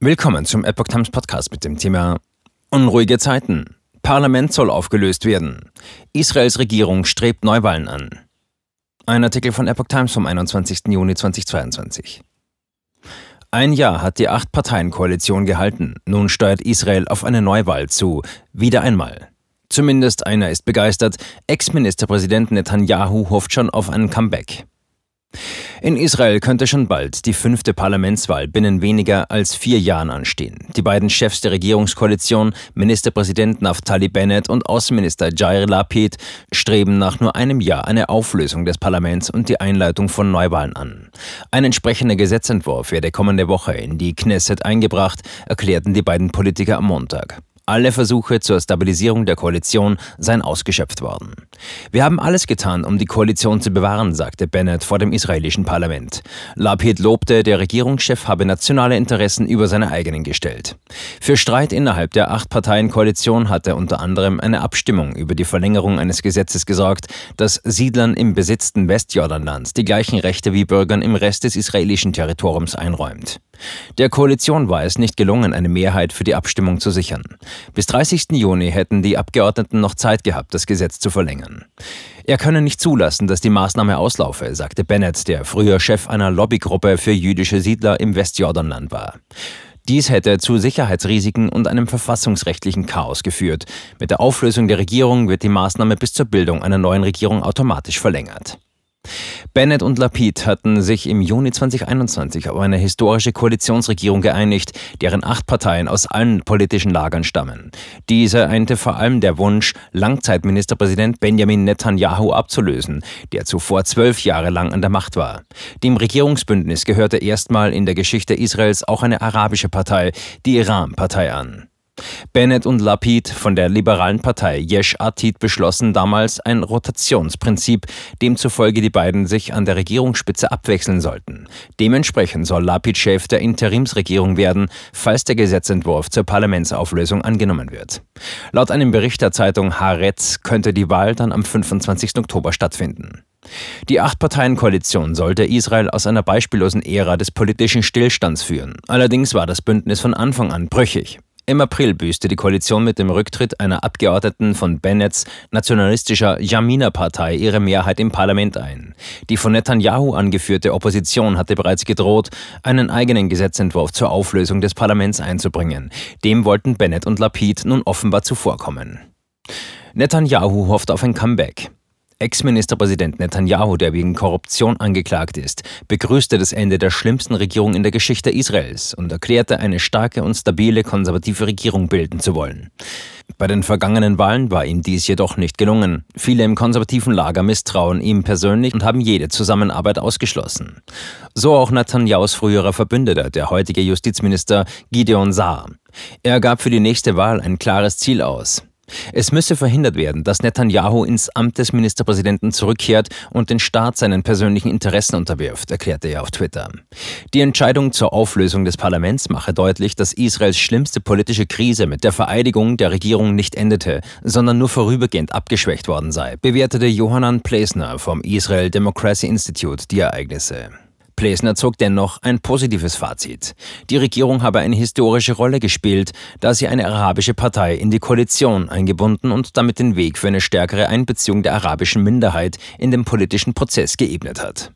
Willkommen zum Epoch Times Podcast mit dem Thema Unruhige Zeiten. Parlament soll aufgelöst werden. Israels Regierung strebt Neuwahlen an. Ein Artikel von Epoch Times vom 21. Juni 2022. Ein Jahr hat die Acht-Parteien-Koalition gehalten. Nun steuert Israel auf eine Neuwahl zu. Wieder einmal. Zumindest einer ist begeistert. Ex-Ministerpräsident Netanyahu hofft schon auf einen Comeback. In Israel könnte schon bald die fünfte Parlamentswahl binnen weniger als vier Jahren anstehen. Die beiden Chefs der Regierungskoalition, Ministerpräsident Naftali Bennett und Außenminister Jair Lapid, streben nach nur einem Jahr eine Auflösung des Parlaments und die Einleitung von Neuwahlen an. Ein entsprechender Gesetzentwurf werde kommende Woche in die Knesset eingebracht, erklärten die beiden Politiker am Montag. Alle Versuche zur Stabilisierung der Koalition seien ausgeschöpft worden. Wir haben alles getan, um die Koalition zu bewahren, sagte Bennett vor dem israelischen Parlament. Lapid lobte, der Regierungschef habe nationale Interessen über seine eigenen gestellt. Für Streit innerhalb der Acht-Parteien-Koalition hatte unter anderem eine Abstimmung über die Verlängerung eines Gesetzes gesorgt, das Siedlern im besetzten Westjordanland die gleichen Rechte wie Bürgern im Rest des israelischen Territoriums einräumt. Der Koalition war es nicht gelungen, eine Mehrheit für die Abstimmung zu sichern. Bis 30. Juni hätten die Abgeordneten noch Zeit gehabt, das Gesetz zu verlängern. Er könne nicht zulassen, dass die Maßnahme auslaufe, sagte Bennett, der früher Chef einer Lobbygruppe für jüdische Siedler im Westjordanland war. Dies hätte zu Sicherheitsrisiken und einem verfassungsrechtlichen Chaos geführt. Mit der Auflösung der Regierung wird die Maßnahme bis zur Bildung einer neuen Regierung automatisch verlängert. Bennett und Lapid hatten sich im Juni 2021 auf eine historische Koalitionsregierung geeinigt, deren acht Parteien aus allen politischen Lagern stammen. Diese einte vor allem der Wunsch, Langzeitministerpräsident Benjamin Netanyahu abzulösen, der zuvor zwölf Jahre lang an der Macht war. Dem Regierungsbündnis gehörte erstmal in der Geschichte Israels auch eine arabische Partei, die Iran-Partei an. Bennett und Lapid von der liberalen Partei Yesh Atid beschlossen damals ein Rotationsprinzip, demzufolge die beiden sich an der Regierungsspitze abwechseln sollten. Dementsprechend soll Lapid Chef der Interimsregierung werden, falls der Gesetzentwurf zur Parlamentsauflösung angenommen wird. Laut einem Bericht der Zeitung Haaretz könnte die Wahl dann am 25. Oktober stattfinden. Die Acht-Parteien-Koalition sollte Israel aus einer beispiellosen Ära des politischen Stillstands führen. Allerdings war das Bündnis von Anfang an brüchig. Im April büßte die Koalition mit dem Rücktritt einer Abgeordneten von Bennets nationalistischer Jamina-Partei ihre Mehrheit im Parlament ein. Die von Netanyahu angeführte Opposition hatte bereits gedroht, einen eigenen Gesetzentwurf zur Auflösung des Parlaments einzubringen. Dem wollten Bennett und Lapid nun offenbar zuvorkommen. Netanyahu hofft auf ein Comeback. Ex-Ministerpräsident Netanyahu, der wegen Korruption angeklagt ist, begrüßte das Ende der schlimmsten Regierung in der Geschichte Israels und erklärte, eine starke und stabile konservative Regierung bilden zu wollen. Bei den vergangenen Wahlen war ihm dies jedoch nicht gelungen. Viele im konservativen Lager misstrauen ihm persönlich und haben jede Zusammenarbeit ausgeschlossen. So auch Netanyahus früherer Verbündeter, der heutige Justizminister Gideon Saar. Er gab für die nächste Wahl ein klares Ziel aus. Es müsse verhindert werden, dass Netanyahu ins Amt des Ministerpräsidenten zurückkehrt und den Staat seinen persönlichen Interessen unterwirft, erklärte er auf Twitter. Die Entscheidung zur Auflösung des Parlaments mache deutlich, dass Israels schlimmste politische Krise mit der Vereidigung der Regierung nicht endete, sondern nur vorübergehend abgeschwächt worden sei, bewertete Johanan Plesner vom Israel Democracy Institute die Ereignisse. Plesner zog dennoch ein positives Fazit. Die Regierung habe eine historische Rolle gespielt, da sie eine arabische Partei in die Koalition eingebunden und damit den Weg für eine stärkere Einbeziehung der arabischen Minderheit in den politischen Prozess geebnet hat.